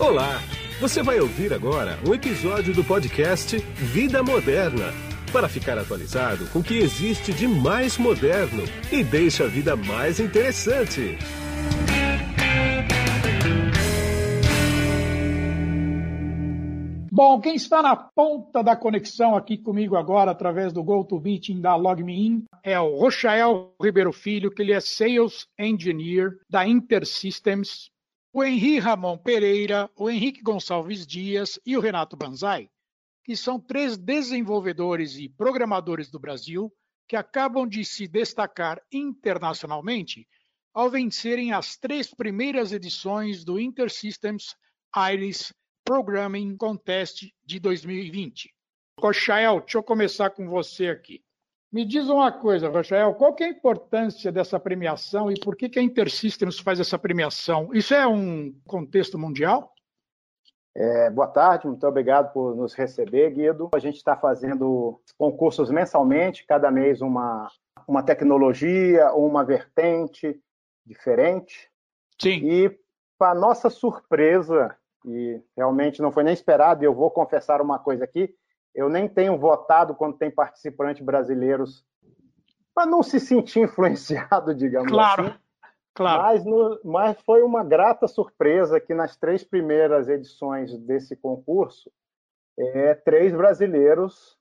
Olá! Você vai ouvir agora um episódio do podcast Vida Moderna para ficar atualizado com o que existe de mais moderno e deixa a vida mais interessante. Bom, quem está na ponta da conexão aqui comigo agora, através do GoToMeeting da LogMeIn, é o Rochael Ribeiro Filho, que ele é Sales Engineer da InterSystems, o Henri Ramon Pereira, o Henrique Gonçalves Dias e o Renato Banzai, que são três desenvolvedores e programadores do Brasil que acabam de se destacar internacionalmente ao vencerem as três primeiras edições do InterSystems Iris Programming Contest de 2020. Rochael, deixa eu começar com você aqui. Me diz uma coisa, Rochael, qual é a importância dessa premiação e por que, que a InterSystems faz essa premiação? Isso é um contexto mundial? É, boa tarde, muito obrigado por nos receber, Guido. A gente está fazendo concursos mensalmente, cada mês uma, uma tecnologia ou uma vertente diferente. Sim. E, para nossa surpresa, e realmente não foi nem esperado, e eu vou confessar uma coisa aqui, eu nem tenho votado quando tem participantes brasileiros para não se sentir influenciado, digamos claro, assim. Claro. Mas, no, mas foi uma grata surpresa que nas três primeiras edições desse concurso, é, três brasileiros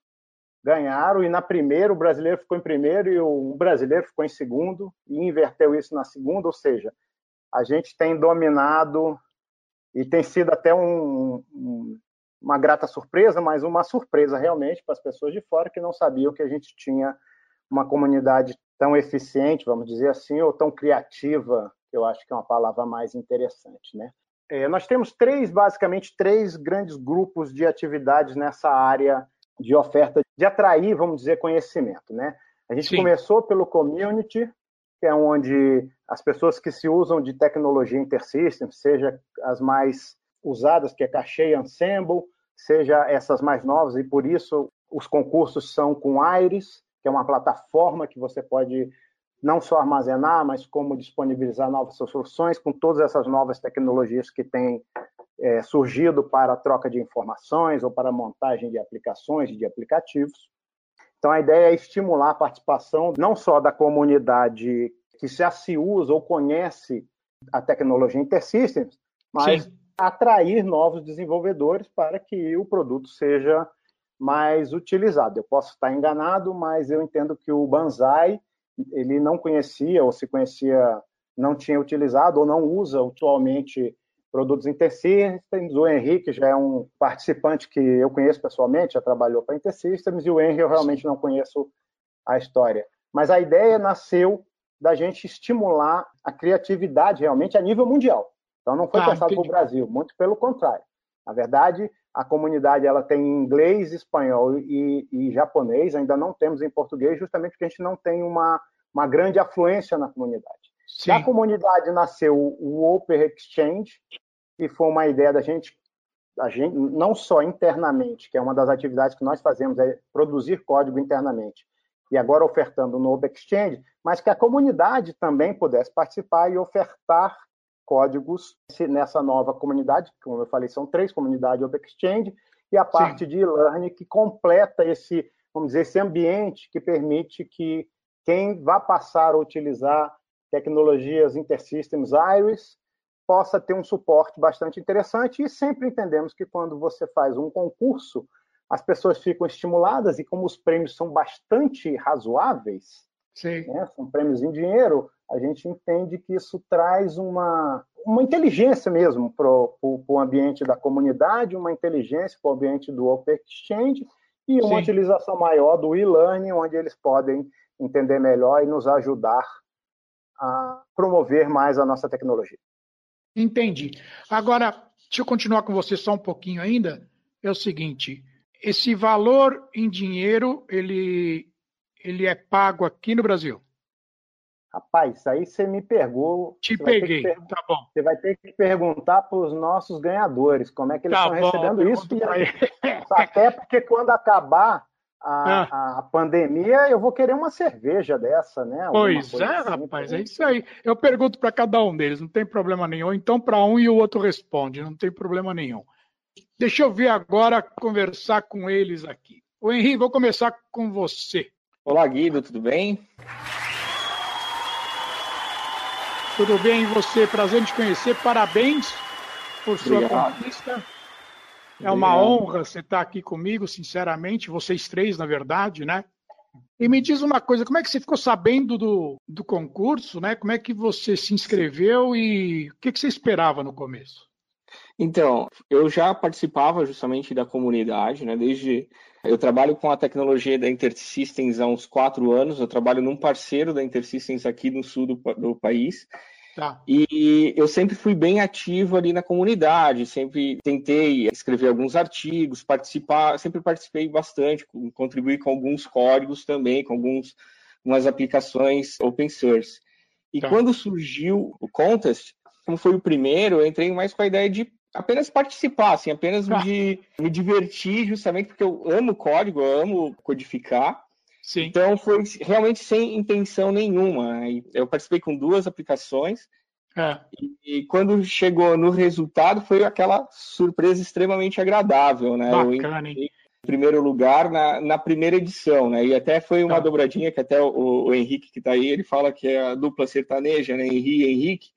ganharam, e na primeira o brasileiro ficou em primeiro e o brasileiro ficou em segundo, e inverteu isso na segunda, ou seja, a gente tem dominado e tem sido até um, um, uma grata surpresa, mas uma surpresa realmente para as pessoas de fora que não sabiam que a gente tinha uma comunidade tão eficiente, vamos dizer assim, ou tão criativa, eu acho que é uma palavra mais interessante, né? É, nós temos três, basicamente, três grandes grupos de atividades nessa área de oferta, de atrair, vamos dizer, conhecimento, né? A gente Sim. começou pelo community, que é onde as pessoas que se usam de tecnologia InterSystem, seja as mais usadas, que é Cache e Ensemble, seja essas mais novas, e por isso os concursos são com Iris, que é uma plataforma que você pode não só armazenar, mas como disponibilizar novas soluções com todas essas novas tecnologias que têm é, surgido para a troca de informações ou para a montagem de aplicações, de aplicativos. Então, a ideia é estimular a participação não só da comunidade que já se usa ou conhece a tecnologia InterSystems, mas Sim. Atrair novos desenvolvedores para que o produto seja mais utilizado. Eu posso estar enganado, mas eu entendo que o Banzai ele não conhecia ou se conhecia não tinha utilizado ou não usa atualmente produtos InterSystems. O Henrique já é um participante que eu conheço pessoalmente, já trabalhou para InterSystems, e o Henry eu realmente não conheço a história. Mas a ideia nasceu da gente estimular a criatividade realmente a nível mundial. Então não foi ah, pensado para o Brasil, muito pelo contrário. Na verdade, a comunidade ela tem inglês, espanhol e, e, japonês, ainda não temos em português, justamente porque a gente não tem uma, uma grande afluência na comunidade. Sim. Da comunidade nasceu o Open Exchange, que foi uma ideia da gente, a gente, não só internamente, que é uma das atividades que nós fazemos, é produzir código internamente, e agora ofertando no Open Exchange, mas que a comunidade também pudesse participar e ofertar códigos nessa nova comunidade, como eu falei, são três comunidades Open Exchange, e a parte Sim. de e-learning que completa esse, vamos dizer, esse ambiente que permite que quem vá passar a utilizar tecnologias InterSystems Iris possa ter um suporte bastante interessante e sempre entendemos que quando você faz um concurso, as pessoas ficam estimuladas e como os prêmios são bastante razoáveis, né, são prêmios em dinheiro, a gente entende que isso traz uma, uma inteligência mesmo para o ambiente da comunidade, uma inteligência para o ambiente do Open Exchange e uma Sim. utilização maior do e-learning, onde eles podem entender melhor e nos ajudar a promover mais a nossa tecnologia. Entendi. Agora, deixa eu continuar com você só um pouquinho ainda. É o seguinte, esse valor em dinheiro, ele, ele é pago aqui no Brasil? Rapaz, aí você me pegou. Te peguei, per... tá bom. Você vai ter que perguntar para os nossos ganhadores como é que eles tá estão bom, recebendo isso. E... Até porque quando acabar, a, ah. a, pandemia, eu vou querer uma cerveja dessa, né? pois é, assim, rapaz, é isso aí. Eu pergunto para cada um deles, não tem problema nenhum. Então, para um e o outro responde, não tem problema nenhum. Deixa eu ver agora, conversar com eles aqui. O Henrique, vou começar com você. Olá, Guido, tudo bem? Tudo bem, e você? Prazer em te conhecer. Parabéns por sua Obrigado. conquista. É uma honra você estar aqui comigo, sinceramente, vocês três, na verdade, né? E me diz uma coisa, como é que você ficou sabendo do, do concurso, né? Como é que você se inscreveu e o que, que você esperava no começo? Então, eu já participava justamente da comunidade, né? Desde eu trabalho com a tecnologia da InterSystems há uns quatro anos. Eu trabalho num parceiro da InterSystems aqui no sul do, do país. Tá. E eu sempre fui bem ativo ali na comunidade, sempre tentei escrever alguns artigos, participar, sempre participei bastante, contribuí com alguns códigos também, com alguns, algumas aplicações open source. E tá. quando surgiu o contest, como foi o primeiro, eu entrei mais com a ideia de apenas participar, assim, apenas tá. me, me divertir, justamente porque eu amo código, eu amo codificar. Sim. Então foi realmente sem intenção nenhuma. Eu participei com duas aplicações é. e, e, quando chegou no resultado foi aquela surpresa extremamente agradável, né? Bacana, eu em primeiro lugar na, na primeira edição, né? E até foi uma tá. dobradinha que até o, o Henrique que está aí ele fala que é a dupla sertaneja, né? Henrique e Henrique.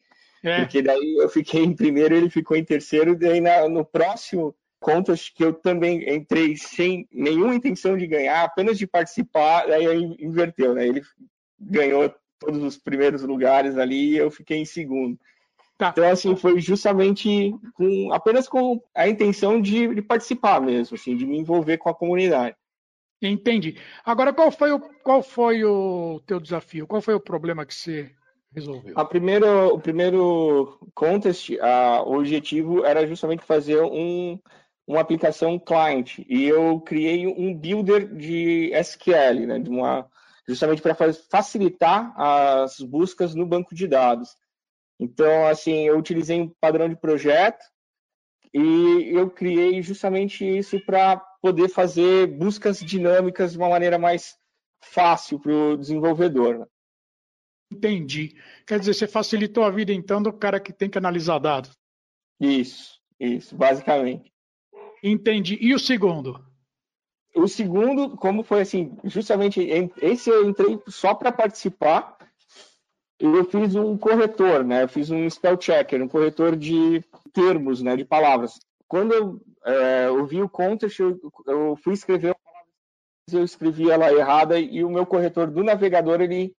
É. Porque daí eu fiquei em primeiro, ele ficou em terceiro, e daí na, no próximo contas que eu também entrei sem nenhuma intenção de ganhar, apenas de participar, aí inverteu, né? Ele ganhou todos os primeiros lugares ali e eu fiquei em segundo. Tá. Então, assim, foi justamente com, apenas com a intenção de, de, participar mesmo, assim, de me envolver com a comunidade. Entendi. Agora, qual foi o, qual foi o teu desafio? Qual foi o problema que você resolveu? A primeira, o primeiro contest, a, o objetivo era justamente fazer um, uma aplicação client e eu criei um builder de SQL, né, de uma, justamente para facilitar as buscas no banco de dados. Então, assim, eu utilizei um padrão de projeto e eu criei justamente isso para poder fazer buscas dinâmicas de uma maneira mais fácil para o desenvolvedor. Né? Entendi. Quer dizer, você facilitou a vida então do cara que tem que analisar dados. Isso, isso, basicamente. Entendi. E o segundo? O segundo, como foi assim, justamente esse eu entrei só para participar. Eu fiz um corretor, né? Eu fiz um spell checker, um corretor de termos, né? De palavras. Quando eu é, ouvi o contest, eu, eu fui escrever eu escrevi ela errada e o meu corretor do navegador ele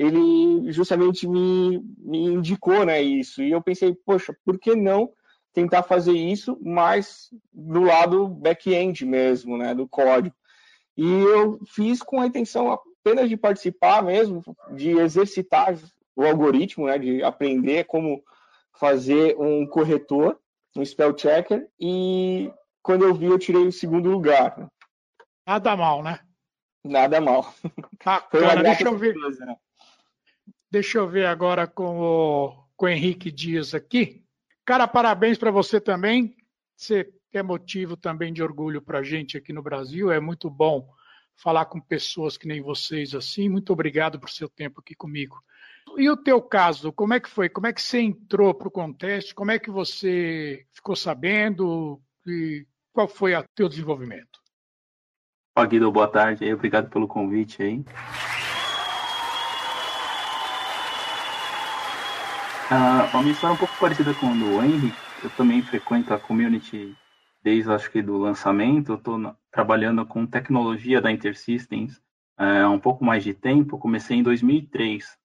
ele justamente me, me indicou né, isso. E eu pensei, poxa, por que não tentar fazer isso mais do lado back-end mesmo, né, do código. E eu fiz com a intenção apenas de participar mesmo, de exercitar o algoritmo, né, de aprender como fazer um corretor, um spell checker, e quando eu vi, eu tirei o segundo lugar. Né. Nada mal, né? Nada mal. Bacana, deixa eu ver. né? Deixa eu ver agora com o, com o Henrique Dias aqui. Cara, parabéns para você também. Você é motivo também de orgulho para a gente aqui no Brasil. É muito bom falar com pessoas que nem vocês assim. Muito obrigado por seu tempo aqui comigo. E o teu caso, como é que foi? Como é que você entrou para o conteste? Como é que você ficou sabendo? E qual foi o teu desenvolvimento? Olá, Guido, boa tarde. Obrigado pelo convite aí. Uh, a minha história é um pouco parecida com a do Henry. Eu também frequento a community desde acho que do lançamento. Eu estou trabalhando com tecnologia da InterSystems uh, há um pouco mais de tempo. comecei em 2003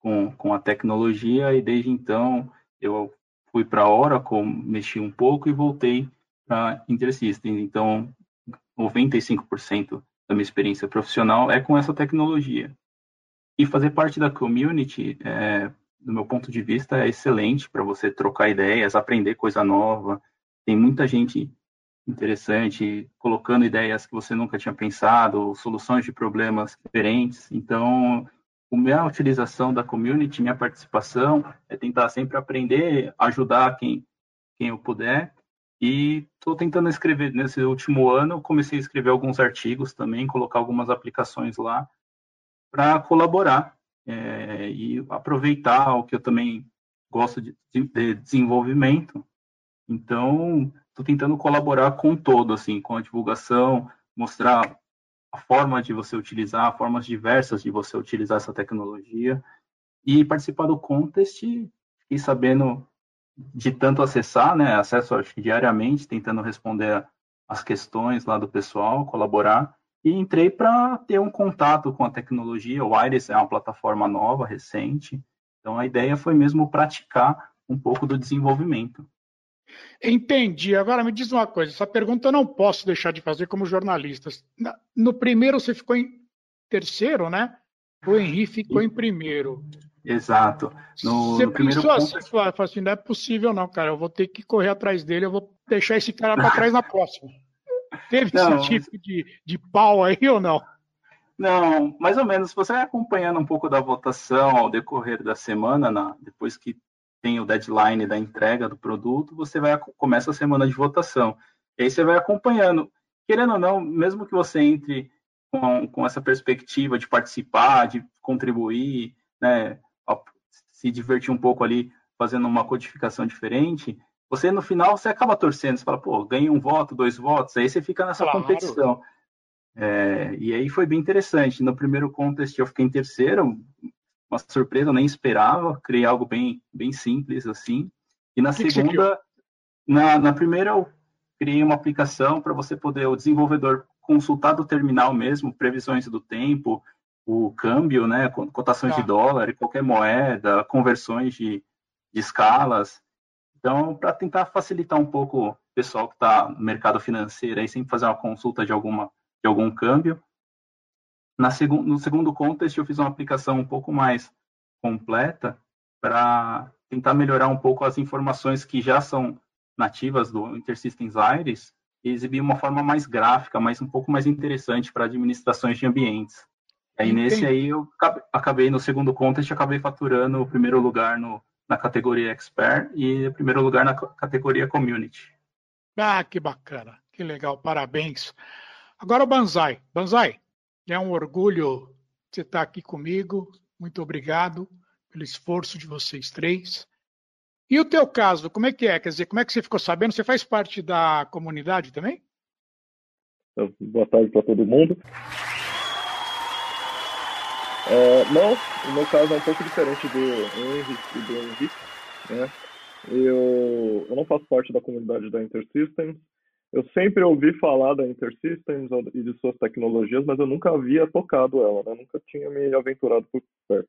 com, com a tecnologia e desde então eu fui para a Oracle, mexi um pouco e voltei para InterSystems. Então, 95% da minha experiência profissional é com essa tecnologia. E fazer parte da community é, do meu ponto de vista, é excelente para você trocar ideias, aprender coisa nova. Tem muita gente interessante colocando ideias que você nunca tinha pensado, soluções de problemas diferentes. Então, a minha utilização da community, minha participação, é tentar sempre aprender, ajudar quem, quem eu puder E estou tentando escrever, nesse último ano, comecei a escrever alguns artigos também, colocar algumas aplicações lá para colaborar é, e aproveitar o que eu também gosto de, de desenvolvimento. Então, estou tentando colaborar com todo, assim, com a divulgação, mostrar a forma de você utilizar, formas diversas de você utilizar essa tecnologia e participar do contest e sabendo de tanto acessar, né, acesso acho que diariamente, tentando responder as questões lá do pessoal, colaborar, e entrei para ter um contato com a tecnologia. O Iris é uma plataforma nova, recente, então a ideia foi mesmo praticar um pouco do desenvolvimento. Entendi. Agora me diz uma coisa: essa pergunta eu não posso deixar de fazer como jornalista. No primeiro você ficou em terceiro, né? O Henrique ficou em primeiro. Exato. No, você no pensou ponto... assim, assim, não é possível não, cara. Eu vou ter que correr atrás dele, eu vou deixar esse cara para trás na próxima. Teve não, esse tipo de, de pau aí ou não? Não, mais ou menos. Você vai acompanhando um pouco da votação ao decorrer da semana, na, depois que tem o deadline da entrega do produto, você vai começa a semana de votação. E aí você vai acompanhando. Querendo ou não, mesmo que você entre com, com essa perspectiva de participar, de contribuir, né, se divertir um pouco ali fazendo uma codificação diferente, você no final você acaba torcendo, você fala, pô, ganhei um voto, dois votos, aí você fica nessa claro. competição. É, e aí foi bem interessante. No primeiro contest eu fiquei em terceiro, uma surpresa, eu nem esperava, criei algo bem, bem simples assim. E na que segunda, que na, na primeira eu criei uma aplicação para você poder, o desenvolvedor consultar do terminal mesmo, previsões do tempo, o câmbio, né, cotações tá. de dólar, qualquer moeda, conversões de, de escalas. Então, para tentar facilitar um pouco o pessoal que está no mercado financeiro, aí sempre fazer uma consulta de, alguma, de algum câmbio. Na segu no segundo contest, eu fiz uma aplicação um pouco mais completa para tentar melhorar um pouco as informações que já são nativas do InterSystems Iris e exibir uma forma mais gráfica, mais um pouco mais interessante para administrações de ambientes. Aí Entendi. nesse aí eu acabei no segundo contest, acabei faturando o primeiro lugar no, na categoria Expert e primeiro lugar na categoria Community. Ah, que bacana, que legal, parabéns. Agora o Banzai. Banzai, é um orgulho você estar aqui comigo. Muito obrigado pelo esforço de vocês três. E o teu caso, como é que é? Quer dizer, como é que você ficou sabendo? Você faz parte da comunidade também? Boa tarde para todo mundo. É, não, o meu caso é um pouco diferente do Henrique e do Henrique. Né? Eu, eu não faço parte da comunidade da InterSystems. Eu sempre ouvi falar da InterSystems e de suas tecnologias, mas eu nunca havia tocado ela, né? nunca tinha me aventurado por perto.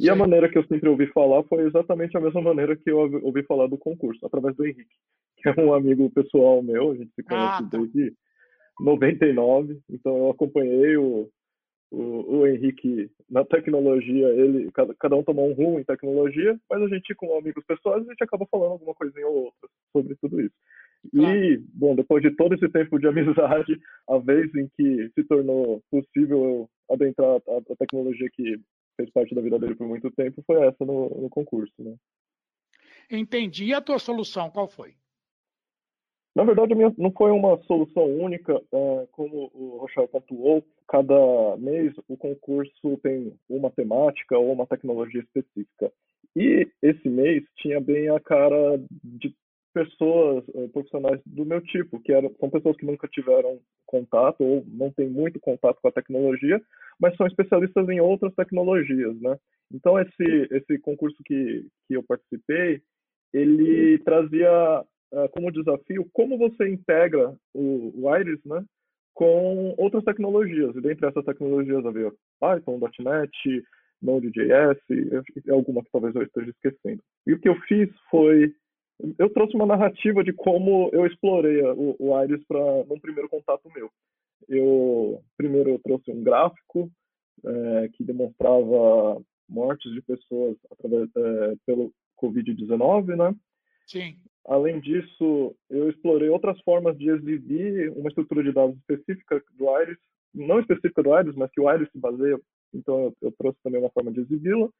E Sim. a maneira que eu sempre ouvi falar foi exatamente a mesma maneira que eu ouvi falar do concurso, através do Henrique, que é um amigo pessoal meu, a gente se conhece ah, tá. desde 99, então eu acompanhei o, o, o Henrique na tecnologia, ele cada, cada, um tomou um rumo em tecnologia, mas a gente com amigos pessoais a gente acaba falando alguma coisinha ou outra sobre tudo isso. Claro. E, bom, depois de todo esse tempo de amizade, a vez em que se tornou possível adentrar a, a tecnologia que fez parte da vida dele por muito tempo foi essa no, no concurso, né? Entendi. E a tua solução, qual foi? Na verdade, minha, não foi uma solução única, é, como o Rochelle pontuou. Cada mês o concurso tem uma temática ou uma tecnologia específica. E esse mês tinha bem a cara de pessoas é, profissionais do meu tipo, que eram, são pessoas que nunca tiveram contato ou não têm muito contato com a tecnologia, mas são especialistas em outras tecnologias, né? Então esse esse concurso que que eu participei, ele trazia uh, como desafio como você integra o, o Iris, né, com outras tecnologias. E dentre essas tecnologias havia Python, .NET, Node.js alguma que talvez eu esteja esquecendo. E o que eu fiz foi eu trouxe uma narrativa de como eu explorei o, o Iris para um primeiro contato meu. Eu primeiro eu trouxe um gráfico é, que demonstrava mortes de pessoas através, é, pelo Covid-19, né? Sim. Além disso, eu explorei outras formas de exibir uma estrutura de dados específica do Iris, não específica do Iris, mas que o Iris se baseia, então eu, trouxe também uma forma de exibi-la.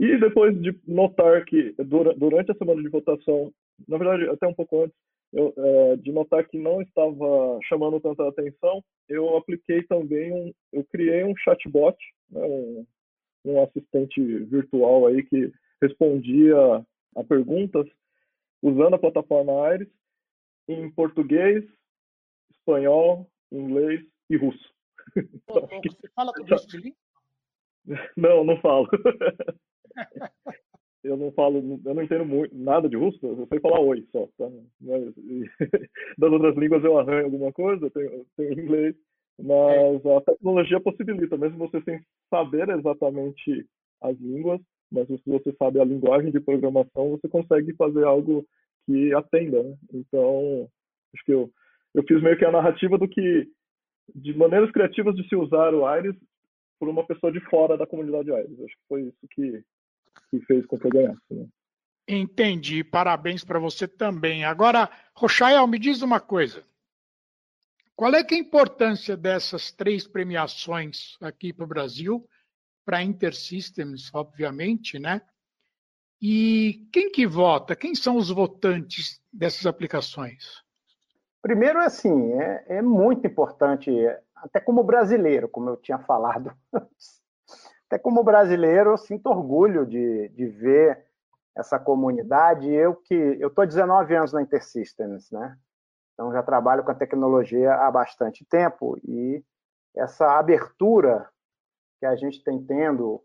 E depois de notar que durante a semana de votação, na verdade até um pouco antes, eu, é, de notar que não estava chamando tanta atenção, eu apliquei também um, eu criei um chatbot, né, um, um assistente virtual aí que respondia a perguntas usando a plataforma Aires em português, espanhol, inglês e russo. Então, você fala de língua? Não, não falo. eu não falo, eu não entendo muito, nada de russo, eu sei falar oi só. Tá? Mas, e, das outras línguas eu arranho alguma coisa, tenho, tenho inglês, mas é. a tecnologia possibilita, mesmo você sem saber exatamente as línguas, mas se você sabe a linguagem de programação, você consegue fazer algo que atenda. Né? Então, acho que eu, eu fiz meio que a narrativa do que, de maneiras criativas de se usar o Aires por uma pessoa de fora da comunidade Aires. Acho que foi isso que que fez com que eu ganhasse. Né? Entendi. Parabéns para você também. Agora, Rochael, me diz uma coisa. Qual é, é a importância dessas três premiações aqui para o Brasil, para Intersystems, obviamente, né? E quem que vota? Quem são os votantes dessas aplicações? Primeiro, assim, é, é muito importante, até como brasileiro, como eu tinha falado antes, até como brasileiro, eu sinto orgulho de, de ver essa comunidade. Eu que eu estou 19 anos na InterSystems, né? Então já trabalho com a tecnologia há bastante tempo e essa abertura que a gente tem tendo,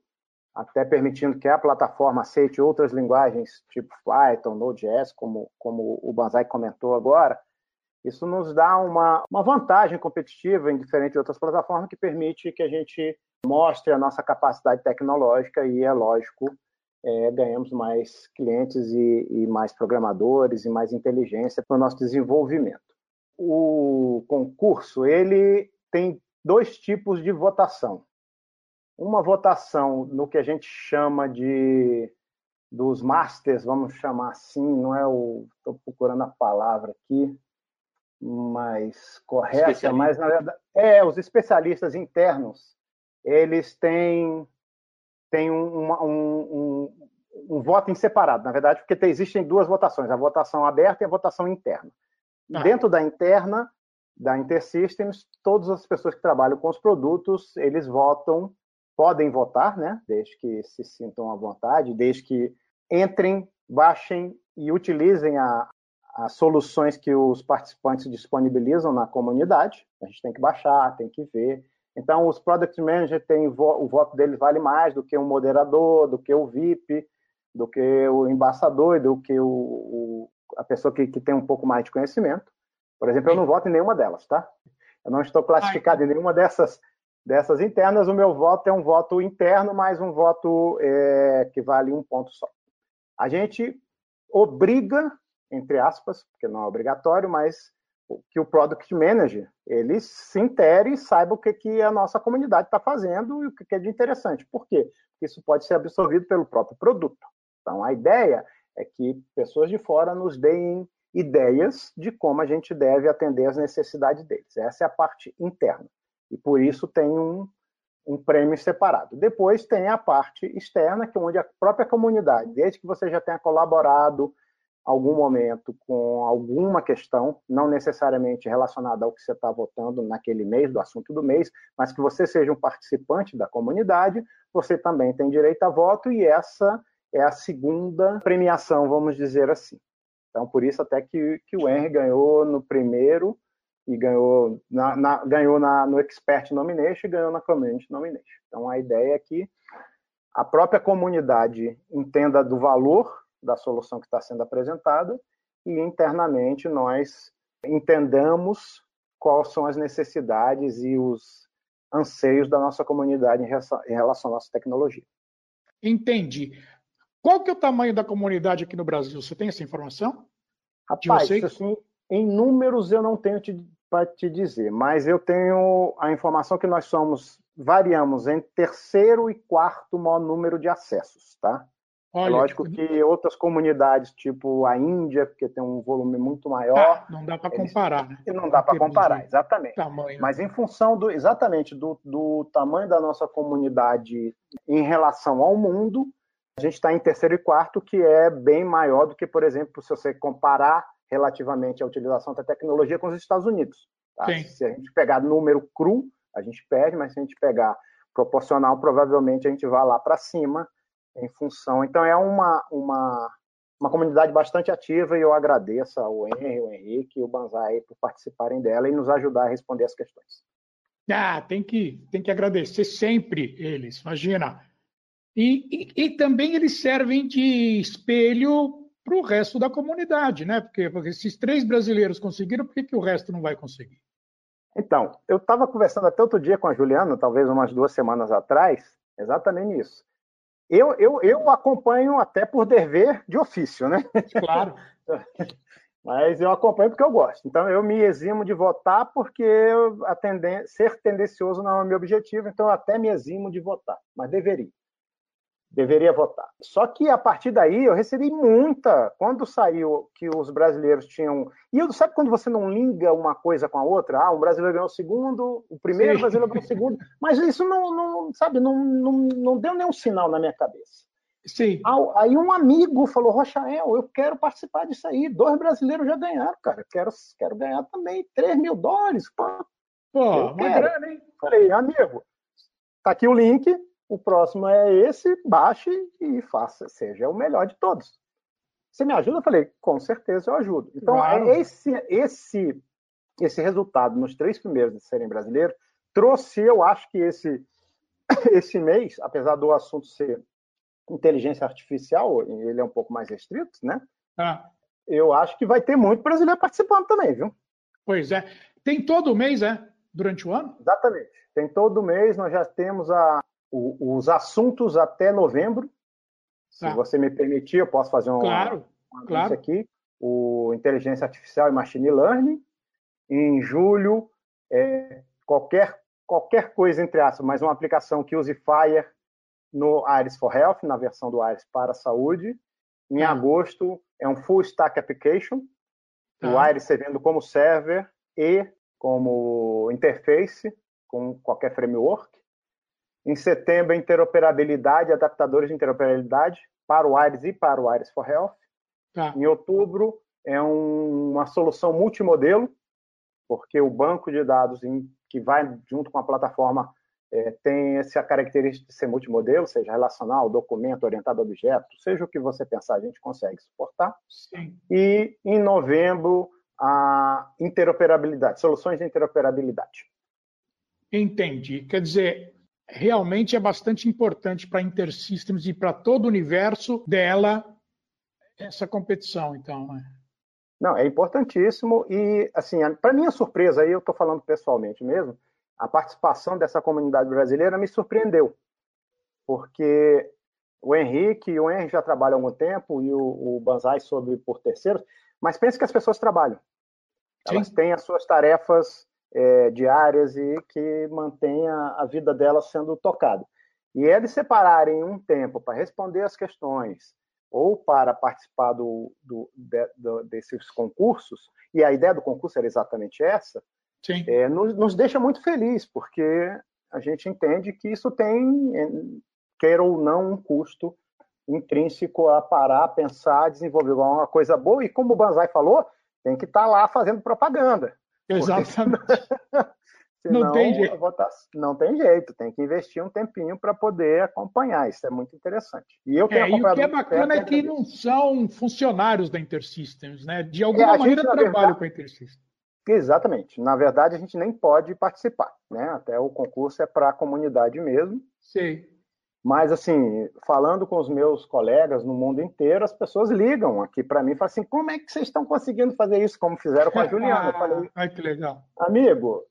até permitindo que a plataforma aceite outras linguagens tipo Python, Node.js, como, como o Banzai comentou agora, isso nos dá uma, uma vantagem competitiva em diferente de outras plataformas que permite que a gente mostre a nossa capacidade tecnológica e, é lógico, é, ganhamos mais clientes e, e, mais programadores e mais inteligência para o nosso desenvolvimento. O concurso ele tem dois tipos de votação. Uma votação no que a gente chama de dos masters, vamos chamar assim, não é o estou procurando a palavra aqui mais correta, mas na verdade é os especialistas internos eles têm, têm um, um, um, um voto em separado, na verdade, porque existem duas votações, a votação aberta e a votação interna. Ah. Dentro da interna, da InterSystems, todas as pessoas que trabalham com os produtos, eles votam, podem votar, né? desde que se sintam à vontade, desde que entrem, baixem e utilizem a, as soluções que os participantes disponibilizam na comunidade. A gente tem que baixar, tem que ver, então, os product managers têm o voto deles vale mais do que um moderador, do que o VIP, do que o embaixador, do que o, o a pessoa que, que, tem um pouco mais de conhecimento. Por exemplo, eu não voto em nenhuma delas, tá? Eu não estou classificado em nenhuma dessas dessas internas. O meu voto é um voto interno, mais um voto é, que vale um ponto só. A gente obriga, entre aspas, porque não é obrigatório, mas que o product manager ele se intere e saiba o que, que a nossa comunidade está fazendo e o que, que é de interessante. Por quê? Porque isso pode ser absorvido pelo próprio produto. Então, a ideia é que pessoas de fora nos deem ideias de como a gente deve atender as necessidades deles. Essa é a parte interna. E por isso tem um, um prêmio separado. Depois tem a parte externa, que é onde a própria comunidade, desde que você já tenha colaborado, algum momento com alguma questão, não necessariamente relacionada ao que você está votando naquele mês, do assunto do mês, mas que você seja um participante da comunidade, você também tem direito a voto e essa é a segunda premiação, vamos dizer assim. Então, por isso até que, que o Henry ganhou no primeiro e ganhou, na, na, ganhou na, no Expert Nomination e ganhou na Community Nomination. Então, a ideia é que a própria comunidade entenda do valor da solução que está sendo apresentada e internamente nós entendamos quais são as necessidades e os anseios da nossa comunidade em relação à nossa tecnologia. Entendi. Qual que é o tamanho da comunidade aqui no Brasil? Você tem essa informação? Rapaz, assim, em números eu não tenho para te dizer, mas eu tenho a informação que nós somos, variamos em terceiro e quarto maior número de acessos, tá? É Olha, Lógico que outras comunidades, tipo a Índia, porque tem um volume muito maior. Ah, não dá para comparar, né? Não dá para comparar, exatamente. Tamanho. Mas em função do exatamente do, do tamanho da nossa comunidade em relação ao mundo, a gente está em terceiro e quarto, que é bem maior do que, por exemplo, se você comparar relativamente à utilização da tecnologia com os Estados Unidos. Tá? Se a gente pegar número cru, a gente perde, mas se a gente pegar proporcional, provavelmente a gente vai lá para cima em função. Então é uma, uma, uma comunidade bastante ativa e eu agradeço ao Henry, o Henrique e o Banzai por participarem dela e nos ajudar a responder as questões. Ah, tem que, tem que agradecer sempre eles, imagina. E, e, e também eles servem de espelho para o resto da comunidade, né? Porque, porque esses três brasileiros conseguiram, por que, que o resto não vai conseguir? Então, eu estava conversando até outro dia com a Juliana, talvez umas duas semanas atrás, exatamente isso. Eu, eu, eu acompanho até por dever de ofício, né? Claro. Mas eu acompanho porque eu gosto. Então, eu me eximo de votar porque tenden ser tendencioso não é o meu objetivo, então eu até me eximo de votar, mas deveria deveria votar. Só que a partir daí eu recebi muita. Quando saiu que os brasileiros tinham. E eu, sabe quando você não liga uma coisa com a outra? Ah, o brasileiro ganhou o segundo, o primeiro Sim. brasileiro ganhou o segundo. Mas isso não, não sabe, não, não, não deu nenhum sinal na minha cabeça. Sim. Aí um amigo falou, Rochael, eu quero participar disso aí. Dois brasileiros já ganharam, cara. Quero, quero ganhar também 3 mil dólares. Pô, Pô uma grana, hein? Falei, amigo, tá aqui o link, o próximo é esse, baixe e faça, seja o melhor de todos. Você me ajuda? Eu falei, com certeza eu ajudo. Então, claro. esse, esse, esse resultado nos três primeiros de serem brasileiros trouxe, eu acho que esse, esse mês, apesar do assunto ser inteligência artificial, ele é um pouco mais restrito, né? Ah. Eu acho que vai ter muito brasileiro participando também, viu? Pois é. Tem todo mês, é? Durante o ano? Exatamente. Tem todo mês, nós já temos a, o, os assuntos até novembro. Se ah. você me permitir, eu posso fazer um claro, uma claro. aqui. O inteligência artificial e machine learning. Em julho, é, qualquer qualquer coisa entre aspas, mas uma aplicação que use Fire no Iris for Health, na versão do Iris para a saúde. Em ah. agosto, é um full stack application, ah. o Iris servindo como server e como interface com qualquer framework. Em setembro, interoperabilidade, adaptadores de interoperabilidade para o Iris e para o Iris for Health. Tá. Em outubro, é um, uma solução multimodelo, porque o banco de dados em, que vai junto com a plataforma é, tem essa característica de ser multimodelo, seja relacional, documento, orientado a objeto, seja o que você pensar, a gente consegue suportar. Sim. E em novembro, a interoperabilidade, soluções de interoperabilidade. Entendi. Quer dizer, realmente é bastante importante para a Intersystems e para todo o universo dela essa competição, então. Né? Não, é importantíssimo e, assim, para minha surpresa, aí eu estou falando pessoalmente mesmo, a participação dessa comunidade brasileira me surpreendeu, porque o Henrique e o Henrique já trabalham há algum tempo e o, o Banzai sobre por terceiros, mas pense que as pessoas trabalham. Elas Sim. têm as suas tarefas é, diárias e que mantenha a vida dela sendo tocada. E eles separarem um tempo para responder as questões ou para participar do, do, de, do, desses concursos, e a ideia do concurso era exatamente essa, é, nos, nos, deixa muito feliz, porque a gente entende que isso tem, é, quer ou não, um custo intrínseco a parar, pensar, desenvolver uma coisa boa, e como o Banzai falou, tem que estar tá lá fazendo propaganda. Exatamente. Senão, não tem jeito. Não tem jeito, tem que investir um tempinho para poder acompanhar. Isso é muito interessante. E eu é, e o que é bacana é que não são funcionários da Intersystems, né? De alguma é, maneira trabalham verdade, com a Intersystems. Exatamente. Na verdade, a gente nem pode participar, né? Até o concurso é para a comunidade mesmo. Sim. Mas, assim, falando com os meus colegas no mundo inteiro, as pessoas ligam aqui para mim e falam assim: como é que vocês estão conseguindo fazer isso, como fizeram com a Juliana? Falei: Ai, que legal. Amigo,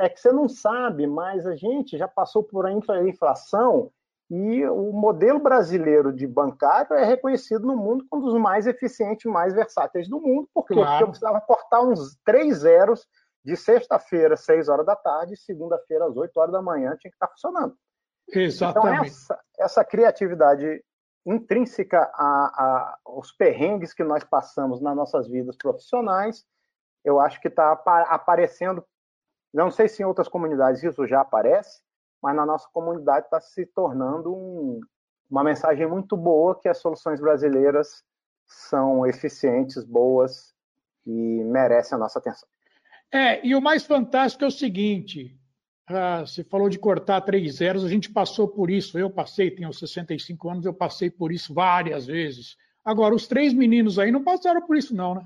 é que você não sabe, mas a gente já passou por a inflação e o modelo brasileiro de bancário é reconhecido no mundo como um dos mais eficientes, mais versáteis do mundo. Por quê? Claro. Porque eu precisava cortar uns três zeros de sexta-feira, seis horas da tarde, segunda-feira, às oito horas da manhã, tinha que estar funcionando. Exatamente. Então, essa, essa criatividade intrínseca a, a, aos perrengues que nós passamos nas nossas vidas profissionais, eu acho que está aparecendo. Não sei se em outras comunidades isso já aparece, mas na nossa comunidade está se tornando um, uma mensagem muito boa que as soluções brasileiras são eficientes, boas e merece a nossa atenção. É, e o mais fantástico é o seguinte: ah, você falou de cortar três zeros, a gente passou por isso. Eu passei, tenho 65 anos, eu passei por isso várias vezes. Agora, os três meninos aí não passaram por isso, não, né?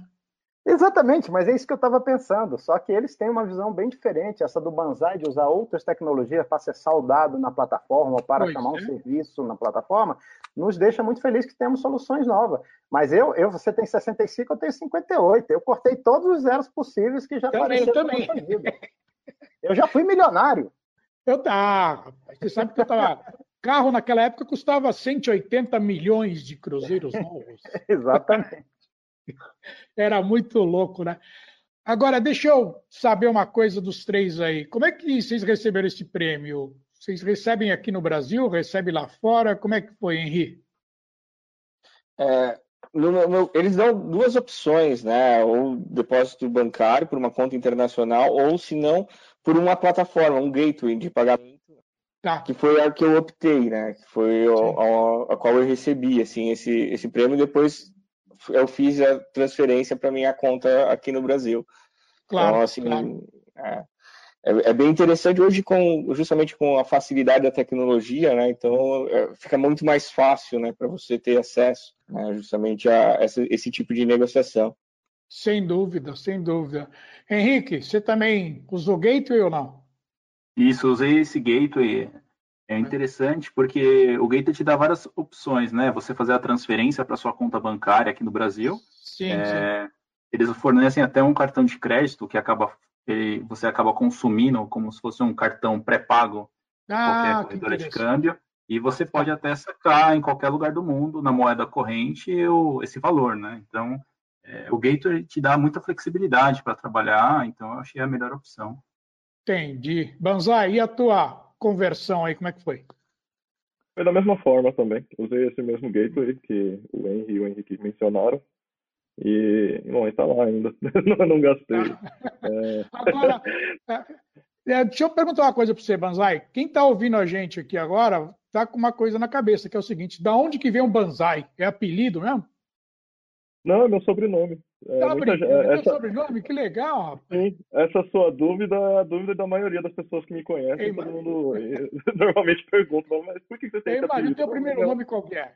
Exatamente, mas é isso que eu estava pensando. Só que eles têm uma visão bem diferente, essa do Banzai, de usar outras tecnologias para ser saudado na plataforma ou para pois chamar é. um serviço na plataforma, nos deixa muito feliz que temos soluções novas. Mas eu, eu você tem 65, eu tenho 58. Eu cortei todos os zeros possíveis que já também, apareceram também. na vida. Eu já fui milionário. Eu tá. Você sabe que eu tava. Carro naquela época custava 180 milhões de cruzeiros novos. Exatamente. Era muito louco, né? Agora, deixa eu saber uma coisa dos três aí. Como é que vocês receberam esse prêmio? Vocês recebem aqui no Brasil, recebem lá fora? Como é que foi, Henri? É, no, no, eles dão duas opções, né? Ou depósito bancário por uma conta internacional, ou se não, por uma plataforma, um gateway de pagamento, tá. que foi a que eu optei, né? Que foi a, a, a, qual eu recebi, assim, esse, esse prêmio. Depois eu fiz a transferência para minha conta aqui no Brasil. Claro, então, assim, claro. É, é, é, bem interessante hoje com justamente com a facilidade da tecnologia, né? Então é, fica muito mais fácil, né, para você ter acesso, né, justamente a essa, esse tipo de negociação. Sem dúvida, sem dúvida. Henrique, você também usou Gateway ou não? Isso, usei esse Gateway. É interessante porque o Gateway te dá várias opções, né? Você fazer a transferência para sua conta bancária aqui no Brasil. Sim, é, sim. Eles fornecem até um cartão de crédito que acaba você acaba consumindo como se fosse um cartão pré-pago ah, qualquer corredora de câmbio e você pode até sacar em qualquer lugar do mundo na moeda corrente esse valor, né? Então é, o Gateway te dá muita flexibilidade para trabalhar, então eu achei a melhor opção. Entendi. Banzai, e a tua conversão aí, como é que foi? Foi da mesma forma também. Usei esse mesmo gateway que o Henry e o Henrique mencionaram. E, bom, está lá ainda. não, não gastei. É... Agora, é, é, deixa eu perguntar uma coisa para você, Banzai. Quem está ouvindo a gente aqui agora está com uma coisa na cabeça, que é o seguinte: da onde que vem o Banzai? É apelido mesmo? Não, é meu sobrenome. É, tá muita, é, essa... sobrenome? Que legal, rapaz. Sim, essa sua dúvida é a dúvida da maioria das pessoas que me conhecem. Ei, todo mundo normalmente pergunta, mas por que você tem Ei, esse apelido? o teu primeiro nome qual é?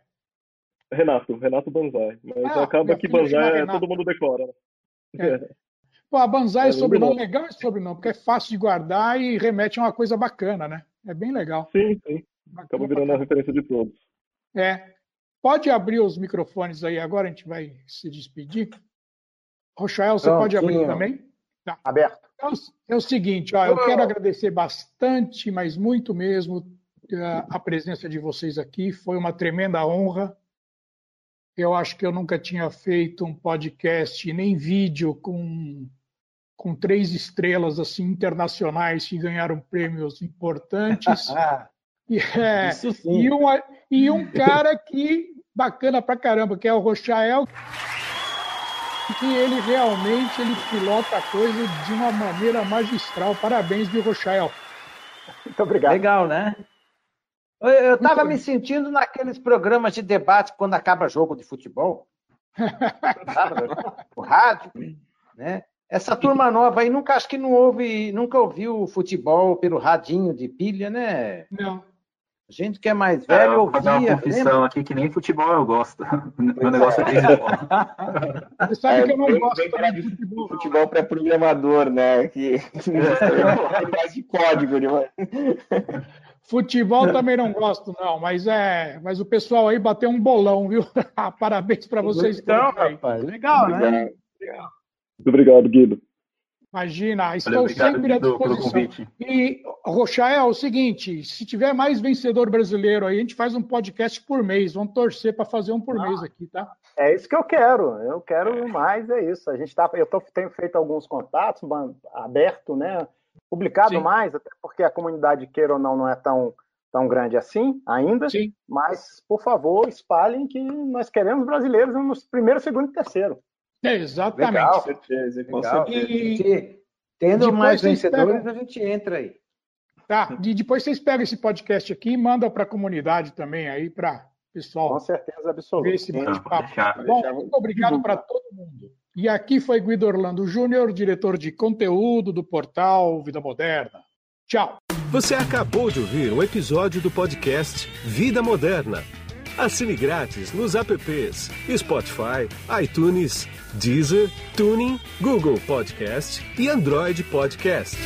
Renato, Renato Banzai. Mas ah, acaba que Banzai é, todo mundo decora. É. Pô, a Banzai é, é sobrenome legal esse sobrenome, porque é fácil de guardar e remete a uma coisa bacana, né? É bem legal. Sim, sim. Bacana acaba virando a referência de todos. É. Pode abrir os microfones aí agora, a gente vai se despedir. Rochael, você pode abrir também? Tá. Aberto. É o, é o seguinte, ó, eu quero agradecer bastante, mas muito mesmo, a presença de vocês aqui. Foi uma tremenda honra. Eu acho que eu nunca tinha feito um podcast nem vídeo com, com três estrelas assim internacionais que ganharam prêmios importantes. e, é, e, um, e um cara que bacana pra caramba, que é o Rochael, que ele realmente ele pilota a coisa de uma maneira magistral. Parabéns, viu, Rochael? Muito obrigado. Legal, né? Eu estava me sentindo naqueles programas de debate quando acaba jogo de futebol. o rádio, né? Essa turma nova aí nunca acho que não ouve, nunca ouviu futebol pelo radinho de pilha, né? Não. A gente que é mais velho é, ouvia. Vou uma confissão lembra? aqui que nem futebol eu gosto. Meu negócio é beisebol. Você sabe é, que eu não gosto de futebol. Futebol pré-programador, né? Que é mais de código. Né? Futebol também não gosto, não, mas é, mas o pessoal aí bateu um bolão, viu? Parabéns para vocês. Então, rapaz, legal, né? Legal. Muito obrigado, Guido. Imagina, estou obrigado, sempre à disposição. E, Rochael, é o seguinte: se tiver mais vencedor brasileiro aí, a gente faz um podcast por mês. Vamos torcer para fazer um por ah, mês aqui, tá? É isso que eu quero. Eu quero mais, é isso. A gente tá, eu tô, tenho feito alguns contatos, aberto, né? Publicado Sim. mais, até porque a comunidade, queira ou não, não é tão, tão grande assim ainda. Sim. Mas, por favor, espalhem que nós queremos brasileiros no primeiro, segundo e terceiro. É, exatamente. Legal. Com certeza, com Legal. certeza. E, tendo mais vencedores, pegam... a gente entra aí. Tá, e depois vocês pegam esse podcast aqui e mandam para a comunidade também aí para pessoal. Com certeza absoluta. Ver esse bate-papo. Tá bom, muito obrigado para todo mundo. E aqui foi Guido Orlando Júnior, diretor de conteúdo do portal Vida Moderna. Tchau. Você acabou de ouvir um episódio do podcast Vida Moderna. Assine grátis nos apps Spotify, iTunes, Deezer, Tuning, Google Podcast e Android Podcast.